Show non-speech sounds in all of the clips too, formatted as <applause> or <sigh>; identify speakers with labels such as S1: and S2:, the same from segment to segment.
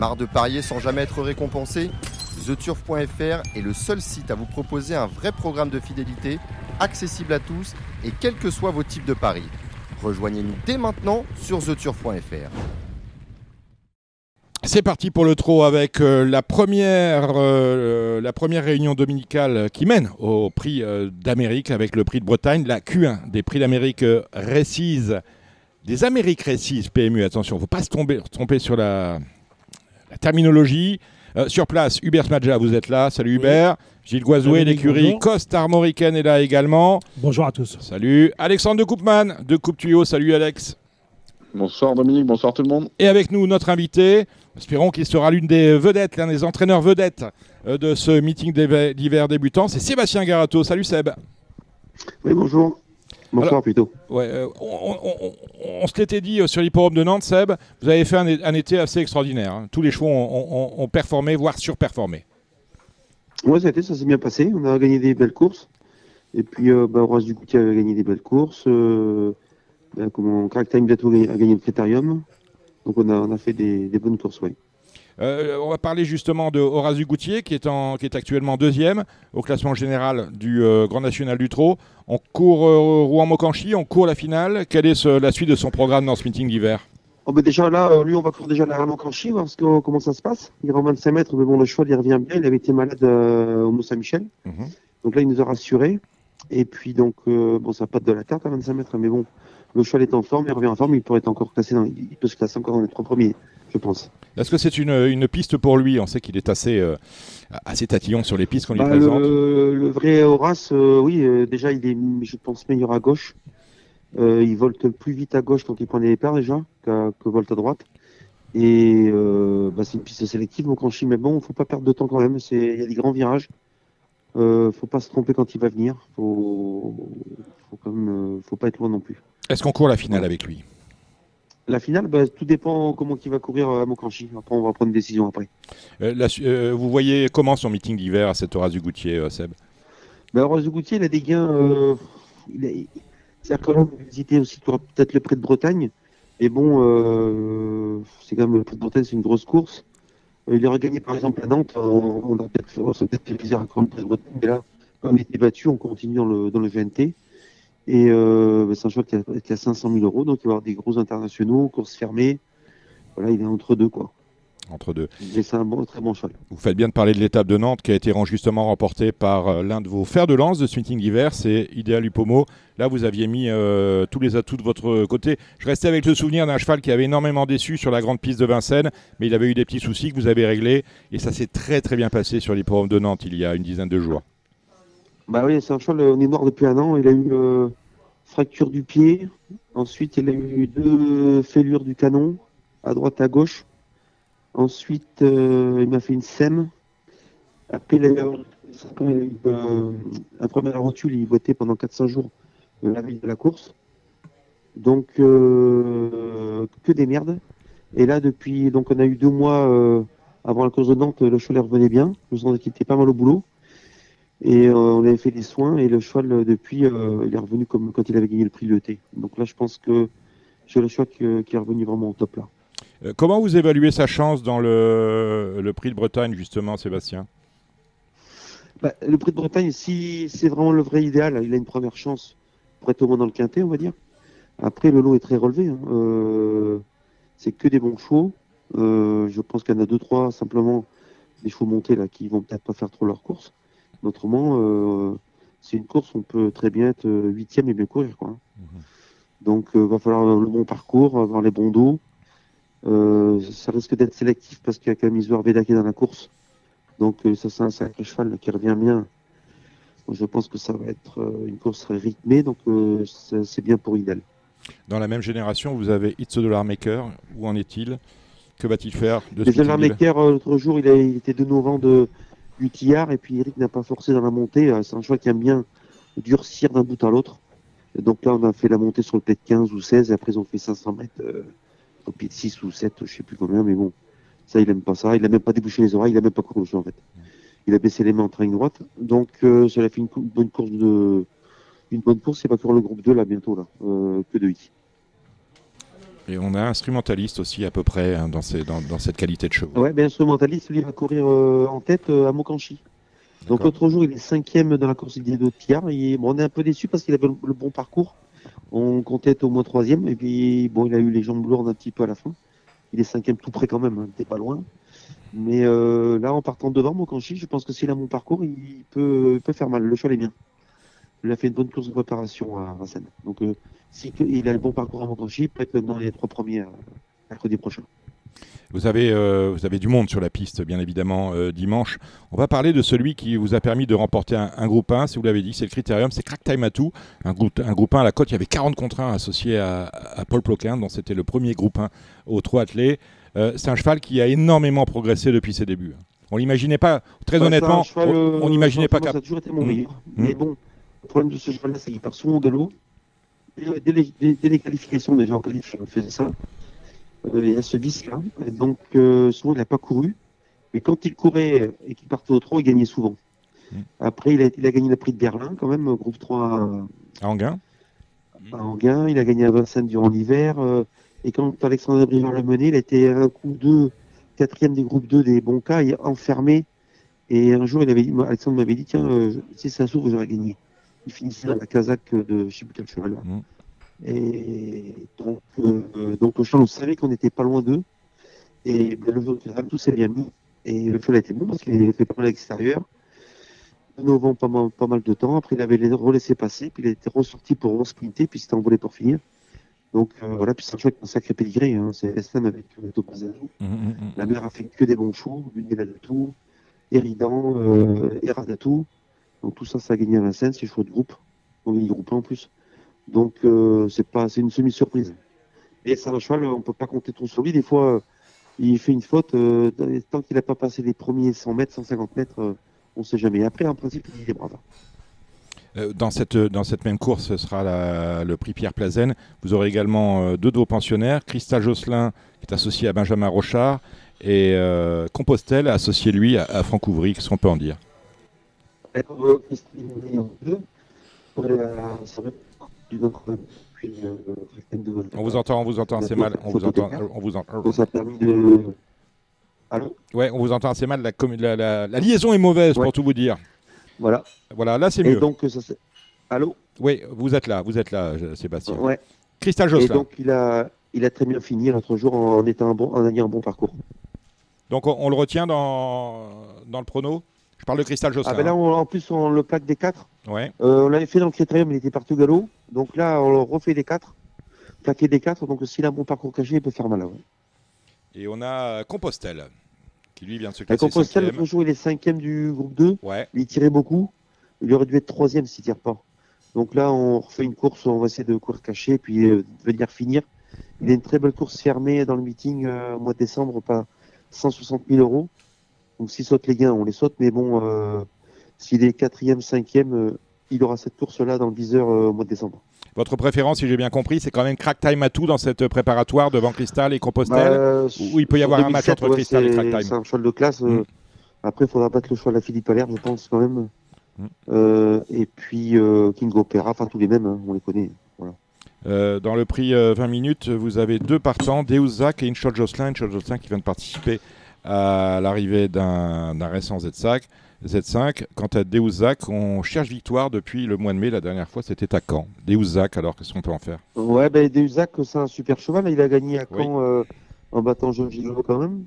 S1: Marre de parier sans jamais être récompensé TheTurf.fr est le seul site à vous proposer un vrai programme de fidélité, accessible à tous et quels que soient vos types de paris. Rejoignez-nous dès maintenant sur TheTurf.fr.
S2: C'est parti pour le trot avec euh, la, première, euh, la première réunion dominicale qui mène au prix euh, d'Amérique avec le prix de Bretagne, la Q1 des prix d'Amérique Récise, des Amériques Récises PMU. Attention, il ne faut pas se tromper sur la, la terminologie. sur place, Hubert Smadja, vous êtes là. Salut Hubert. Gilles Guazoué, l'écurie Coste Armoricaine est là également.
S3: Bonjour à tous.
S2: Salut. Alexandre de Coupman de Coupe Tuyau. Salut Alex.
S4: Bonsoir Dominique, bonsoir tout le monde.
S2: Et avec nous, notre invité, espérons qu'il sera l'une des vedettes, l'un des entraîneurs vedettes euh, de ce meeting d'hiver débutant, c'est Sébastien Garato. Salut Seb.
S5: Oui, bonjour. Bonsoir plutôt.
S2: Ouais, euh, on, se l'était dit euh, sur l'hipporome de Nantes, Seb, vous avez fait un, été assez extraordinaire. Hein. Tous les chevaux ont, performé, voire surperformé.
S5: Oui, ça, ça s'est bien passé. On a gagné des belles courses. Et puis, bah, Horace Ducoutier a gagné des belles courses. Ben, comment Crack Time bientôt a gagné le Critérium. Donc on a, on a fait des, bonnes courses, oui.
S2: Euh, on va parler justement de Horace Dugoutier qui est, en, qui est actuellement deuxième au classement général du euh, Grand National du Trot. On court euh, Rouen-Mocanchi, on court la finale. Quelle est la suite de son programme dans ce meeting d'hiver?
S5: Oh ben Déjà là, lui, on va courir déjà la Mocanchi, voir comment ça se passe. Il en 25 mètres, mais bon, le cheval, il revient bien. Il avait été malade au Mont-Saint-Michel. Mhm. Donc là, il nous a rassurés. Et puis, donc, bon, ça pas de la tarte à 25 mètres, mais bon, le cheval est en forme, il revient en forme, il pourrait être encore classé dans, il peut se classer encore dans les trois premiers, je pense.
S2: Est-ce que c'est une, une, piste pour lui? On sait qu'il est assez, euh, assez tatillon sur les pistes qu'on lui
S5: bah,
S2: présente.
S5: Le, vrai Horace, euh, oui, euh, déjà il est, je pense, meilleur à gauche. il volte plus vite à gauche quand il prend des paires déjà que, que volte à droite. Et bah, c'est une piste sélective, mon cranchi, mais bon, faut pas perdre de temps quand même. Il y a des grands virages. Euh, faut pas se tromper quand il va venir. Faut, faut quand même, faut pas être loin non plus.
S2: Est-ce qu'on court la finale avec lui?
S5: La finale, bah, tout dépend comment il va courir à Mokanchi. Après, on va prendre une décision après.
S2: Euh, euh, vous voyez comment son meeting d'hiver à cette Horace du Goutier, euh, Seb?
S5: Bah, Horace du Goutier, il a des gains. C'est-à-dire qu'on va visiter aussi peut-être le prix de Bretagne. Et bon, c'est quand même le prix de Bretagne, c'est une grosse course. Il aurait gagné par exemple à Nantes. On, a peut-être fait plaisir à le prix de Bretagne. Mais là, comme il était battu, on continue dans le, dans le GNT. Et euh, c'est un cheval qui a, 500 000 euros, donc il va avoir des gros internationaux, courses fermées. Voilà, il est entre deux, quoi.
S2: Entre deux.
S5: c'est un bon, très bon cheval.
S2: Vous faites bien de parler de l'étape de Nantes qui a été justement remportée par euh, l'un de vos fers de lance de ce meeting d'hiver, c'est Idéal Upomo. Là, vous aviez mis euh, tous les atouts de votre côté. Je restais avec le souvenir d'un cheval qui avait énormément déçu sur la grande piste de Vincennes, mais il avait eu des petits soucis que vous avez réglés et ça s'est très très bien passé sur programmes de Nantes il y a une dizaine de jours.
S5: Bah oui, c'est un cheval, on est mort depuis un an. Il a eu fracture du pied. Ensuite, il a eu deux fêlures du canon, à droite, à gauche. Ensuite, euh, il m'a fait une sème. Après, il a eu euh, premier rotule, il boitait pendant 400 jours euh, la veille de la course. Donc, que des merdes. Et là, depuis, donc, on a eu deux mois avant la course de Nantes, le cheval revenait bien. Je sentais qu'il était pas mal au boulot. Et on avait fait des soins et le cheval, depuis, il est revenu comme quand il avait gagné le prix de l'ET. Donc là, je pense que c'est le cheval qui, est revenu vraiment au top là.
S2: Comment vous évaluez sa chance dans le, le prix de Bretagne, justement, Sébastien?
S5: Bah, Le prix de Bretagne, si c'est vraiment le vrai idéal, il a une première chance pour être au moins dans le quintet, on va dire. Après, le lot est très relevé. Hein. c'est que des bons chevaux. je pense qu'il y en a deux, trois, simplement, des chevaux montés là, qui vont peut-être pas faire trop leur course. Autrement, euh, c'est une course, on peut très bien être euh, huitième et bien courir. Quoi. Mhm. Donc, il euh, va falloir le bon parcours, avoir les bons dos. Ça risque d'être sélectif parce qu'il y a quand même Isoar Veda qui est dans la course. Donc, ça, c'est un sacré cheval qui revient bien. je pense que ça va être une course rythmée, donc c'est bien pour Idel.
S2: Dans la même génération, vous avez It's a Dollar Maker. Où en est-il? Que va-t-il faire
S5: de Dollar Maker, l'autre jour, il, a, il était de novembre de Utillard et puis Eric n'a pas forcé dans la montée. Euh, c'est un choix qui aime bien durcir d'un bout à l'autre. Donc là, on a fait la montée sur le de 15 ou 16 et après, ils ont fait 500 mètres euh, au pied de 6 ou 7, je sais plus combien, mais bon, ça, il aime pas ça. Il n'a même pas débouché les oreilles, il n'a même pas couru en fait. Il a baissé les mains en train droite. Donc, euh, ça a fait une, bonne course de. Une bonne course, c'est pas pour le groupe 2 là bientôt là, que de 8.
S2: Et on a instrumentaliste aussi à peu près hein, dans, ces- dans- dans cette qualité de chevaux.
S5: Ouais, ben instrumentaliste, lui, va courir euh, en tête euh, à Mokanchi. Donc l'autre jour, il est cinquième dans la course des deux Pierre. Et, bon, on est un peu déçu parce qu'il avait le, le bon parcours. On comptait être au moins troisième. Et puis, bon, il a eu les jambes lourdes un petit peu à la fin. Il est cinquième tout près quand même, hein, t'es pas loin. Mais euh, là, en partant devant Mokanchi, je pense que s'il a mon parcours, il peut, faire mal. Le cheval est bien. Il a fait une bonne course de préparation à Vincennes. Donc, euh, si il a le bon parcours à Mokanchi, il peut être dans les trois premiers euh, mercredi prochain.
S2: Vous avez, euh, vous avez du monde sur la piste, bien évidemment, euh, dimanche. On va parler de celui qui vous a permis de remporter un, un groupe 1. Si vous l'avez dit, c'est le critérium, c'est Crack Time Atou. Un groupe, un groupe 1 à la côte. Il y avait 40 contre 1 associés à, à Paul Ploquin, dont c'était le premier groupe 1 au trot attelé. Euh, c'est un cheval qui a énormément progressé depuis ses débuts. On l'imaginait pas, très honnêtement,
S5: cheval,
S2: on-
S5: euh,
S2: n'imaginait pas
S5: Ça a toujours été mon
S2: Mm.
S5: meilleur.
S2: Mm.
S5: Mais bon, le problème de ce cheval-là, c'est qu'il part souvent au galop. Dès, dès les, dès- les qualifications, déjà en qualif, il faisait ça. Il y a ce vice-là. Donc, euh, souvent, il n'a pas couru. Mais quand il courait et qu'il partait au trot, il gagnait souvent.
S2: Mm.
S5: Après, il a, il a gagné le prix de Berlin, quand même, groupe 3 à,
S2: Anguin.
S5: à Anguin. Il a gagné à Vincennes durant l'hiver. euh, et quand Alexandre Brivard l'a mené, il était à un coup 2, quatrième des groupes 2 des bons cas, il est enfermé. Et un jour, il avait dit, Alexandre m'avait dit, tiens, euh, si ça s'ouvre, j'aurais gagné. Il finissait dans la casaque de je sais plus quel cheval.
S2: Mm.
S5: Et donc, euh, donc au champ, on savait qu'on n'était pas loin d'eux. Et bien, le jour du tout s'est bien mis. Et le cheval était bon parce qu'il avait fait pas mal à l'extérieur. De novembre, pas mal, pas mal de temps. Après, il avait les relaissé passer. Puis il était ressorti pour resprinter. Puis c'était envolé pour finir. Donc euh, voilà, puis c'est un cheval qui a un sacré pédigré. Hein. C'est SM avec euh, Topaz Azul.
S2: Mm, mm, mm.
S5: La mère a fait que des bons chevaux, Lunella de tout, Eridan, euh, Era d'Atou. Donc tout ça, ça a gagné à Vincennes, c'est le choix de groupe. On groupe 1 en plus. Donc euh, c'est pas, c'est une semi-surprise. Et c'est un cheval, on peut pas compter trop sur lui. Des fois, euh, il fait une faute. euh, tant qu'il n'a pas passé les premiers 100 mètres, 150 mètres, on sait jamais. Après, en principe, il est brave.
S2: Dans cette, dans cette même course, ce sera la- le prix Pierre Plazen. Vous aurez également deux de vos pensionnaires, Christa Josselin, qui est associé à Benjamin Rochard, et Compostelle, associé lui à, à Franck Ouvry. Qu'est-ce qu'on peut en dire?
S5: Euh, euh,
S2: On vous entend, on vous entend assez mal. On vous entend, on vous entend.
S5: Allô
S2: Ouais, on vous entend assez mal. La, commu- la- la- la liaison est mauvaise,
S5: Ouais.
S2: pour tout vous dire.
S5: Voilà.
S2: Voilà, là c'est
S5: Et
S2: mieux.
S5: donc, ça Allô
S2: Oui, vous êtes là, vous êtes là, je- Sébastien.
S5: Ouais.
S2: Christa
S5: Et
S2: Josselin.
S5: donc, il a, il a très bien fini l'autre jour en étant un bon, en ayant un bon parcours.
S2: Donc on, on le retient dans, dans le prono Je parle de Cristal Josselin.
S5: Ah ben là, on- en plus, on le plaque des quatre.
S2: Ouais.
S5: Euh, on l'avait fait dans le critérium, il était parti au galop. Donc là, on le refait des quatre. Plaqué des quatre. Donc s'il a un bon parcours caché, il peut faire mal. ouais.
S2: Et on a Compostelle, qui lui vient de se
S5: La
S2: classer
S5: Compostelle,
S2: cinquième.
S5: l'autre jour, il est cinquième du groupe 2.
S2: Ouais.
S5: Il tirait beaucoup. Il aurait dû être troisième s'il tire pas. Donc là, on refait une course, on va essayer de courir caché, puis euh, venir finir. Il a une très belle course fermée dans le meeting euh, au mois de décembre, pas 160 000 euros. Donc s'il saute les gains, on les saute, mais bon, euh, s'il est quatrième, cinquième, euh, il aura cette course-là dans le viseur euh, au mois de décembre.
S2: Votre préférence, si j'ai bien compris, c'est quand même crack time à tout dans cette préparatoire devant Cristal et Compostelle.
S5: Bah,
S2: où il peut y avoir un match
S5: 2007,
S2: entre Cristal et Crack Time.
S5: C'est un cheval de classe. euh,
S2: Mm.
S5: Après, il faudra battre le choix de la Philippe Allaire, je pense, quand même.
S2: Mm.
S5: Euh, et puis euh, King Opera, enfin tous les mêmes, hein, on les connaît. Voilà.
S2: Euh, dans le prix euh, 20 minutes, vous avez deux partants, Deuzac et Inchot Jocelyn. Inchot Jocelyn qui vient de participer à l'arrivée d'un récent Z5. Z5. Quant à Deuzac, on cherche victoire depuis le mois de mai. La dernière fois, c'était à Caen. Deuzac, alors qu'est-ce qu'on peut en faire?
S5: Ouais, ben c'est un super cheval. Il a gagné à
S2: Oui.
S5: Caen euh, en battant Jean Gillot quand même.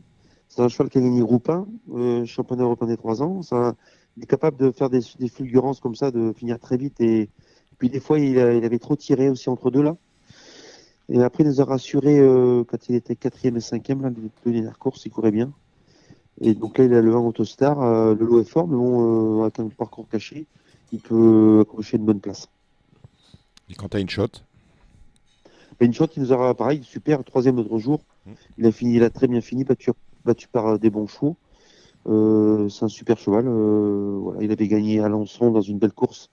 S5: C'est un cheval qui a gagné groupe 1, euh, championnat européen des 3 ans. C'est un- il est capable de faire des, des fulgurances comme ça, de finir très vite. Et puis des fois, il, a- il avait trop tiré aussi entre deux là. Et après, il nous a rassuré euh, quand il était quatrième et cinquième, là, les deux dernières courses, il courait bien. Et donc là, il a le 1 Autostar. euh, le lot est fort, mais bon, euh, avec un parcours caché, il peut accrocher une bonne place.
S2: Et quant à Inchot,
S5: Et une shot, il nous aura pareil, super, troisième l'autre jour.
S2: Mm.
S5: Il a fini, il a très bien fini, battu, battu par euh, des bons chevaux. Euh, c'est un super cheval. euh, voilà, il avait gagné à Lançon dans une belle course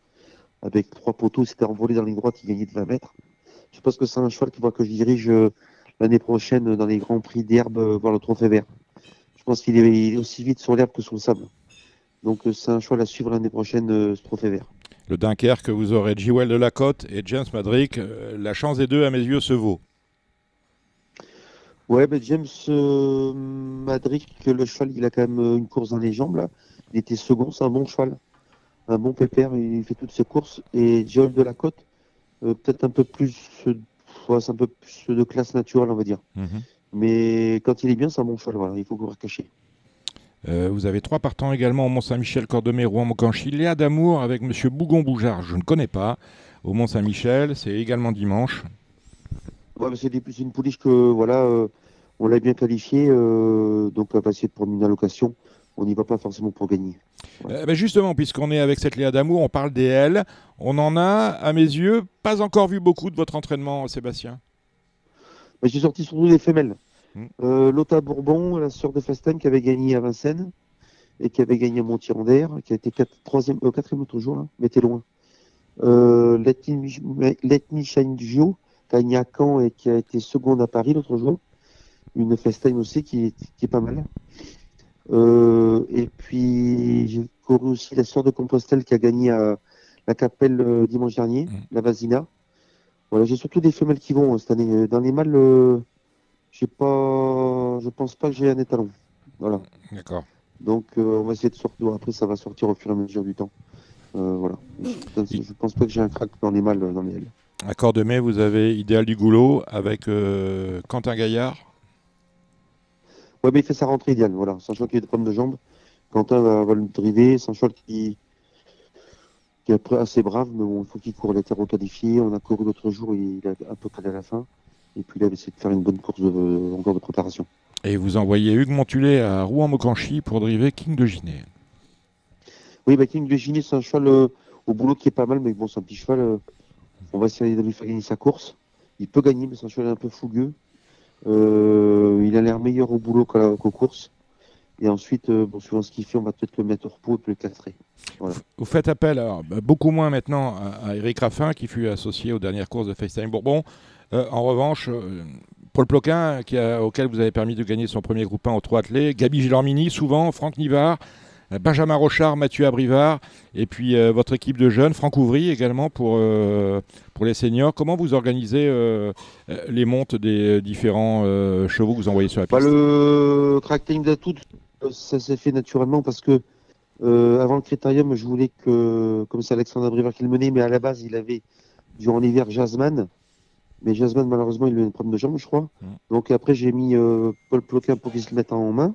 S5: avec trois poteaux. Il s'était envolé dans les droites, il gagnait de 20 mètres. Je pense que c'est un cheval qui va que je dirige euh, l'année prochaine dans les grands prix d'herbe, euh, voir le trophée vert. Je pense qu'il est, aussi vite sur l'herbe que sur le sable. Donc euh, c'est un cheval à suivre l'année prochaine, euh, ce trophée vert.
S2: le Dunkerque, vous aurez Jewel de la Côte et James Madrick. Euh, la chance des deux, à mes yeux, se vaut.
S5: Ouais, ben James euh, Madric, le cheval, il a quand même une course dans les jambes là. Il était second, c'est un bon cheval, un bon pépère, il fait toutes ses courses. Et Joel de la Côte, euh, peut-être un peu plus, euh, un peu plus de classe naturelle, on va dire.
S2: Mhm.
S5: Mais quand il est bien, c'est un bon cheval, voilà, il faut courir caché.
S2: Euh, vous avez trois partants également au Mont-Saint-Michel, Cordemais, Rouen, Mocanchi. Léa d'Amour avec Monsieur Bougon-Boujard, je ne connais pas. Au Mont-Saint-Michel, c'est également dimanche.
S5: Ouais, c'est une pouliche que voilà, euh, on l'a bien qualifiée, euh, donc on va essayer de prendre une allocation. On n'y va pas forcément pour gagner.
S2: Euh, ben justement, puisqu'on est avec cette Léa d'Amour, on parle des L. On en a, à mes yeux, pas encore vu beaucoup de votre entraînement, Sébastien.
S5: J'ai sorti surtout des femelles.
S2: Mm.
S5: Euh, Lotta Bourbon, la sœur de Festen, qui avait gagné à Vincennes et qui avait gagné à Montier-en-Der, qui a été euh, quatrième l'autre jour, là, mais t'es loin. Euh, Let Me Let Me Shine Gio, qui a gagné à Caen et qui a été seconde à Paris l'autre jour. Une Festen aussi qui est, qui est pas mal. Euh, et puis j'ai couru aussi la sœur de Compostelle qui a gagné à la Capelle dimanche dernier,
S2: Mm.
S5: la Vasina. Voilà, j'ai surtout des femelles qui vont euh, cette année. Euh, Dans les mâles, euh, j'ai pas, je pense pas que j'ai un étalon. Voilà.
S2: D'accord.
S5: Donc euh, on va essayer de sortir. Après, ça va sortir au fur et à mesure du temps. Euh, voilà. Je, je pense pas que j'ai un crack dans les mâles, dans les ailes.
S2: À Cordemais, vous avez Idéal du Goulot avec Quentin Gaillard.
S5: Ouais, mais il fait sa rentrée idéale. Voilà. C'est un cheval qui a des problèmes de jambes. Quentin va, va le driver. Un cheval qui, qui est assez brave, mais bon, il faut qu'il court les terreaux qualifiés. On a couru l'autre jour, il a un peu calé à la fin. Et puis là, il va essayer de faire une bonne course de, encore de préparation.
S2: Et vous envoyez Hugues Montulet à Rouen-Mocanchi pour driver King de Giné.
S5: Oui, bah, King de Gigny, c'est un cheval euh, au boulot qui est pas mal, mais bon, c'est un petit cheval. euh, on va essayer de lui faire gagner sa course. Il peut gagner, mais c'est un cheval un peu fougueux. Euh, il a l'air meilleur au boulot qu'aux courses. Et ensuite, euh, bon, suivant ce qu'il fait, on va peut-être le mettre au repos et puis le castrer.
S2: Vous faites appel, alors, bah, beaucoup moins maintenant, à, Eric Raffin, qui fut associé aux dernières courses de FaceTime Bourbon. Euh, en revanche, euh, Paul Ploquin, qui a- auquel vous avez permis de gagner son premier groupe 1 au 3 attelé, Gabi Gilormini, souvent, Franck Nivard, euh, Benjamin Rochard, Mathieu Abrivard, et puis euh, votre équipe de jeunes, Franck Ouvry également pour, euh, pour les seniors. Comment vous organisez euh, euh, les montes des euh, différents euh, chevaux que vous envoyez sur la
S5: Bah,
S2: piste?
S5: le crackling d'atout, euh, ça s'est fait naturellement parce que euh, avant le critérium, je voulais que, comme c'est Alexandre Abrivard qui le menait, mais à la base, il avait durant l'hiver Jasmine. Mais Jasmine, malheureusement, il a eu un problème de jambe, je crois.
S2: Mm.
S5: Donc après, j'ai mis euh, Paul Ploquin pour qu'il se le mette en main.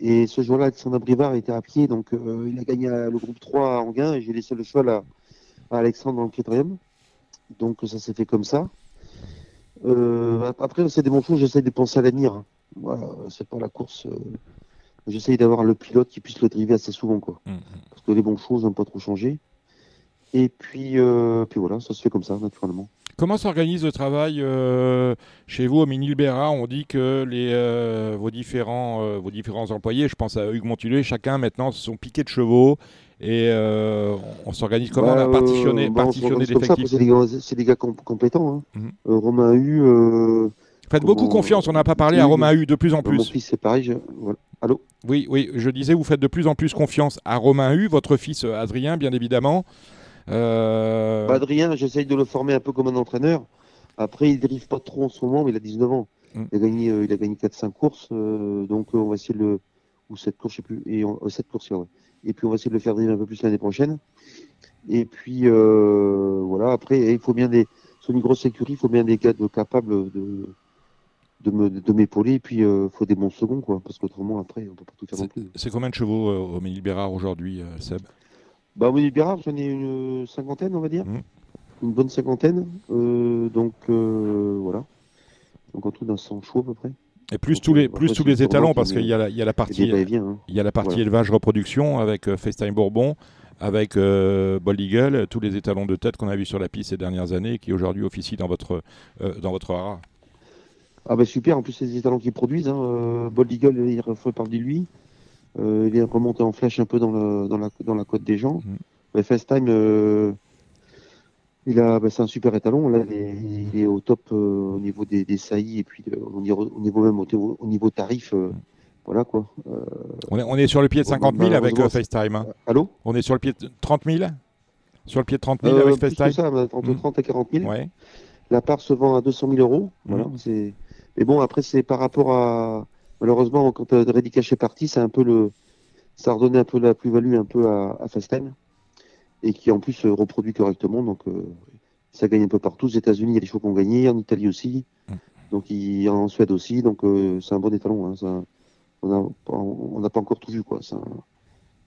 S5: Et ce jour-là, Alexandre Abrivard était à pied, donc euh, il a gagné euh, le groupe 3 à Anguin et j'ai laissé le cheval à, à Alexandre dans le critérium. Donc ça s'est fait comme ça. Euh, après, c'est des bons choses, j'essaie de penser à l'avenir. hein. Voilà, c'est pas la course. J'essaye d'avoir le pilote qui puisse le driver assez souvent, quoi.
S2: Mhm.
S5: Parce que les bons choses n'ont pas trop changé. Et puis, euh, puis voilà, ça se fait comme ça, naturellement.
S2: Comment s'organise le travail euh, chez vous au Mini-Libera On dit que les, euh, vos, différents, vos différents employés, je pense à Hugues Montulé, chacun maintenant sont piqués de chevaux et on, s'organise comment?
S5: Bah, bah, on comme ça, après,
S2: l'effectif
S5: C'est des gars, des compétents. Hein.
S2: Mhm.
S5: Euh, Romain euh,
S2: Faites beaucoup
S5: comment-
S2: confiance, on n'a pas parlé à
S5: Oui,
S2: Romain Hu de plus en
S5: mon
S2: plus.
S5: fils, c'est pareil. je- voilà. Allô
S2: Oui, oui, je disais, vous faites de plus en plus confiance à Romain Hu, votre fils euh, Adrien, bien évidemment. Euh,
S5: Adrien, j'essaye de le former un peu comme un entraîneur. Après, il dérive pas trop en ce moment, mais il a 19 ans.
S2: Mm.
S5: Il a gagné, euh, il a gagné 4-5 courses, euh, donc on va essayer de le. Ou 7 courses, je sais plus. Et on... 7 courses, ouais. Et puis on va essayer de le faire dériver un peu plus l'année prochaine. Et puis voilà, après, il faut bien des. Sur une grosse sécurité, il faut bien des gars de, capables de, de, me, de m'épauler. Et puis il faut des bons seconds, quoi. Parce qu'autrement, après, on peut pas tout faire non plus.
S2: c'est combien de chevaux euh, au Mini-Libera aujourd'hui, euh, Seb?
S5: Bah, Monique Bérard, j'en ai une cinquantaine, on va dire.
S2: Mhm.
S5: Une bonne cinquantaine. Euh, donc, euh, voilà. Donc, en tout, d'un 100 chevaux à peu près.
S2: Et plus
S5: Donc,
S2: tous les,
S5: euh,
S2: plus tous les
S5: le
S2: étalons, parce
S5: qui
S2: qu'il y, a la- il y a la partie,
S5: hein.
S2: a la partie
S5: Voilà.
S2: élevage reproduction avec euh, FaceTime Bourbon, avec euh, Bold Eagle, tous les étalons de tête qu'on a vus sur la piste ces dernières années et qui aujourd'hui officient dans votre, euh, dans votre hara.
S5: Ah, bah, super. En plus, c'est des talents qui produisent. Hein. Euh, Bold Eagle, il refait de lui. Euh, il est remonté en flèche un peu dans, le, dans, la, dans la côte des gens.
S2: Mhm.
S5: Mais FaceTime, euh, il a, bah, c'est un super étalon. Là, il est, il est au top euh, au niveau des, des saillies et puis au, niveau, au niveau même au, au niveau tarif. euh, voilà quoi. Euh,
S2: On est, on est sur le pied de 50 000 avec FaceTime. hein.
S5: allô?
S2: On est sur le pied de 30 000 Sur le pied de 30 000
S5: Euh,
S2: avec FaceTime
S5: ça, entre
S2: Mhm.
S5: 30 et 40 000.
S2: Ouais.
S5: La part se vend à 200 000 euros. Voilà, c'est... Mais bon, après, c'est par rapport à. Malheureusement, quand euh, Reddy Cash est parti, c'est un peu le. Ça a redonné un peu la plus-value un peu à, à Fasten. Et qui en plus se reproduit correctement. Donc, euh, ça gagne un peu partout. Aux États-Unis, il y a des chevaux qui ont gagné. En Italie aussi.
S2: Mm.
S5: Donc, il, en Suède aussi. Donc, euh, c'est un bon étalon. Hein, ça, on n'a on pas encore tout vu. Quoi. Ça,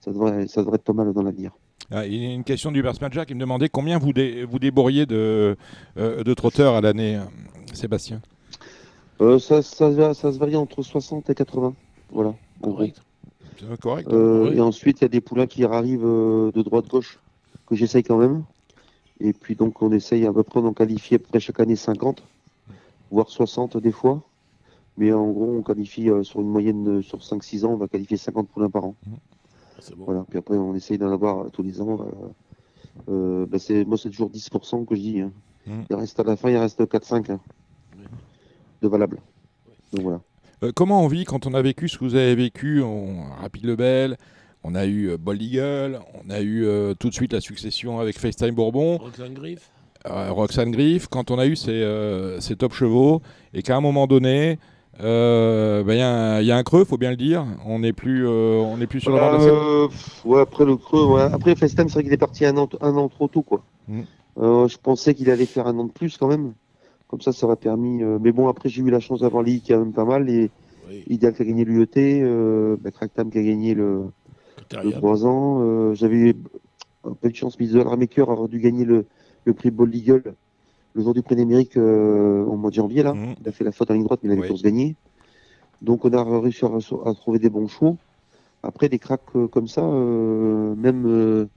S5: ça, devrait, ça devrait être pas mal dans l'avenir.
S2: Ah, il y a une question du Jack qui me demandait combien vous, dé- vous débourriez de, euh, de trotteurs à l'année, euh, Sébastien?
S5: Euh, ça, ça, se varie entre 60 et 80. Voilà. en gros.
S3: Correct.
S5: Euh,
S3: Oui.
S5: Et ensuite, il y a des poulains qui arrivent euh, de droite-gauche, que j'essaye quand même. Et puis, donc, on essaye à peu près d'en qualifier à peu près chaque année 50, voire 60 des fois. Mais en gros, on qualifie euh, sur une moyenne de- sur 5-6 ans, on va qualifier 50 poulains par an.
S3: C'est bon.
S5: Voilà. Puis après, on essaye d'en avoir tous les ans. euh, bah, moi, c'est toujours 10% que je dis. hein.
S2: Mhm.
S5: Il reste à la fin, il reste 4-5 hein,
S3: Oui.
S5: De. Donc voilà.
S2: Euh, comment on vit quand on a vécu ce que vous avez vécu On Rapide Lebel, on a eu euh, Bold Eagle, on a eu euh, tout de suite la succession avec FaceTime Bourbon,
S3: Roxane Griff.
S2: euh, Roxane Griff, quand on a eu ces, euh, ces top chevaux, et qu'à un moment donné, euh, ben, il y, a un- il y a un creux, faut bien le dire, on n'est plus, euh, on n'est plus sur le
S5: Bah,
S2: bord de la
S5: pff, ouais, après le creux, ouais. après FaceTime, c'est vrai qu'il est parti un an, un an trop tôt, quoi. Euh, je pensais qu'il allait faire un an de plus quand même. Comme ça, ça aurait permis. euh, Mais bon, après, j'ai eu la chance d'avoir Lee qui a même pas mal, et
S3: Oui.
S5: Ideal qui a gagné l'UET, euh, bah, Cracktam qui a gagné le, le
S3: Critérium.
S5: 3 ans. euh, J'avais eu un peu de chance, mais Isola Ramaker a dû gagner le, le prix Ball Eagle le jour du prix d'Amérique euh, au mois de janvier. Là.
S2: Mhm.
S5: Il a fait la faute en ligne droite, mais il avait
S2: Oui.
S5: tous gagné. Donc on a réussi à, à trouver des bons chevaux. Après, des cracks euh, comme ça, même,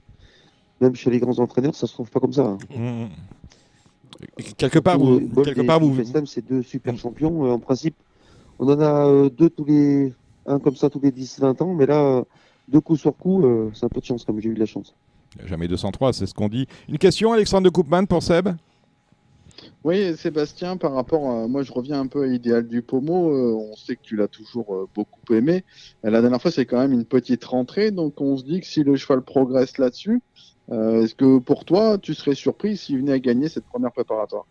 S5: même chez les grands entraîneurs, ça se trouve pas comme ça. hein.
S2: Mhm. Quelque part,
S5: Ou,
S2: vous,
S5: Bolt
S2: quelque
S5: et
S2: part, vous,
S5: FaceTime, c'est deux super champions. Euh, en principe, on en a euh, deux tous les. Un comme ça tous les 10-20 ans, mais là, euh, deux coups sur coup, euh, c'est un peu de chance, comme j'ai eu de la chance.
S2: jamais 203, c'est ce qu'on dit. Une question, Alexandre de Koopman pour Seb
S4: Oui, Sébastien, par rapport à. Moi, je reviens un peu à l'idéal du pommeau. euh, on sait que tu l'as toujours euh, beaucoup aimé. La dernière fois, c'est quand même une petite rentrée. Donc, on se dit que si le cheval progresse là-dessus, euh, est-ce que pour toi, tu serais surpris s'il venait à gagner cette première préparatoire?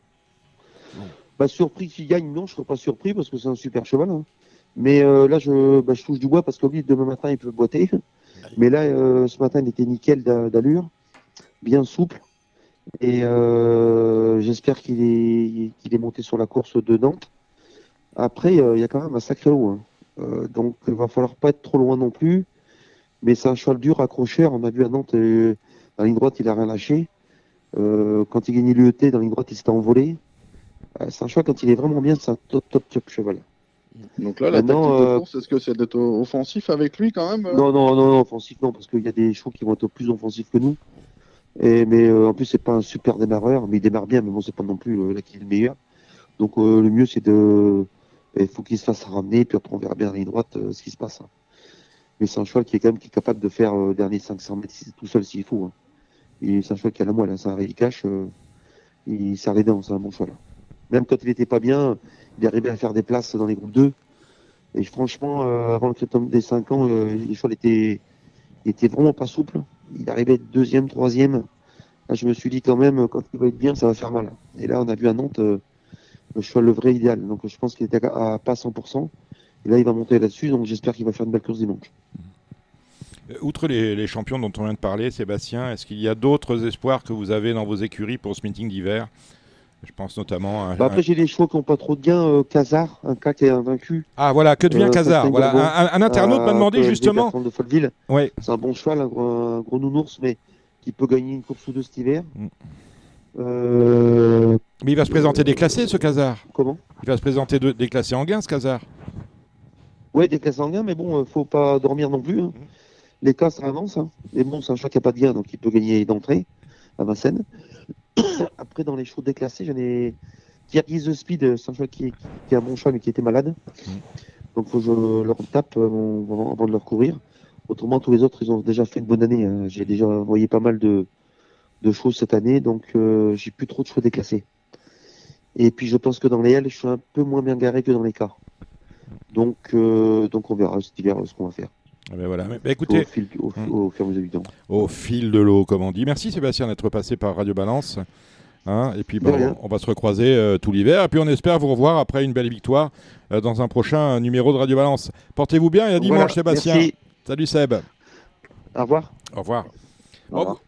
S5: Bah, surpris qu'il gagne, non, je serais pas surpris parce que c'est un super cheval. hein. Mais euh, là, je, bah, je touche du bois parce que lui, demain matin, il peut boiter. Mais là, euh, ce matin, il était nickel d'a- d'allure, bien souple. Et euh, j'espère qu'il est, qu'il est monté sur la course de Nantes. Après, euh, il y a quand même un sacré lot. hein. Euh, donc, il va falloir pas être trop loin non plus. Mais c'est un cheval dur, accrocheur. On a vu à Nantes, euh, dans la ligne droite, il a rien lâché. Euh, quand il gagnait l'UET, dans la ligne droite, il s'était envolé. Euh, c'est un cheval, quand il est vraiment bien, c'est un top, top, top cheval.
S4: Donc là, la
S5: Maintenant,
S4: tactique de
S5: euh,
S4: course, est-ce que c'est d'être offensif avec lui quand même
S5: Non, non, non, non, offensif, non, parce qu'il y a des chevaux qui vont être plus offensifs que nous. Et, mais en plus, c'est pas un super démarreur, mais il démarre bien, mais bon, c'est pas non plus là qui est le meilleur. Donc euh, le mieux, c'est de. Il faut qu'il se fasse ramener, puis après, on verra bien dans les droites euh, ce qui se passe. hein. Mais c'est un cheval qui est quand même qui est capable de faire euh, dernier 500 mètres tout seul s'il faut. hein. Et c'est un cheval qui a la moelle, hein, Rally Cash, euh, il les dents, c'est un bon cheval. Même quand il était pas bien, il arrivait à faire des places dans les groupes 2. Et franchement, euh, avant le critérium des 5 ans, euh, les chevaux étaient, étaient vraiment pas souples. Il arrivait deuxième, troisième. Là, je me suis dit quand même, quand il va être bien, ça va faire mal. Et là, on a vu à Nantes euh, le cheval le vrai idéal. Donc je pense qu'il était à, à pas 100%. Et là, il va monter là-dessus. Donc j'espère qu'il va faire une belle course dimanche.
S2: Euh, Outre les, les champions dont on vient de parler, Sébastien, est-ce qu'il y a d'autres espoirs que vous avez dans vos écuries pour ce meeting d'hiver? Je pense notamment à...
S5: Bah, après, j'ai des chevaux qui n'ont pas trop de gains. Euh, Casar, un cas qui est invaincu.
S2: Ah voilà, que devient
S5: euh,
S2: Casar
S5: Faustin
S2: Voilà, un, internaute m'a
S5: Euh,
S2: demandé justement...
S5: De.
S2: Ouais.
S5: C'est un bon cheval, un gros, un gros nounours, mais qui peut gagner une course ou deux cet hiver.
S2: Mm.
S5: Euh,
S2: Mais il va se présenter déclassé, ce Casar.
S5: comment?
S2: Il va se présenter de- déclassé en gain, ce Casar.
S5: Ouais, des classes sanguins, mais bon, euh, faut pas dormir non plus. hein. Les cas, ça avance. Hein. Mais bon, c'est un cheval qui n'a pas de gain, donc il peut gagner d'entrée à Vincennes. <coughs> Après, dans les chevaux déclassés, j'en ai. Kyrgyz the Speed, c'est un cheval qui est, qui un bon cheval, mais qui était malade. Donc, faut que je leur tape euh, avant de leur courir. Autrement, tous les autres, ils ont déjà fait une bonne année. hein. J'ai déjà envoyé pas mal de, de choses cette année, donc euh, j'ai plus trop de chevaux déclassés. Et puis, je pense que dans les L, je suis un peu moins bien garé que dans les cas. Donc, euh, donc on verra cet hiver euh, ce qu'on va faire.
S2: Ah ben voilà. Mais,
S5: Au
S2: écoutez,
S5: fil, au, au fur et à mesure du temps.
S2: au fil de l'eau, comme on dit. Merci Sébastien d'être passé par Radio Balance. Hein, et puis bah, on, on va se recroiser euh, tout l'hiver. Et puis on espère vous revoir après une belle victoire euh, dans un prochain numéro de Radio Balance. Portez-vous bien et à dimanche,
S5: Voilà,
S2: Sébastien.
S5: merci.
S2: Salut Seb.
S5: Au revoir.
S2: Au revoir.
S4: Au revoir.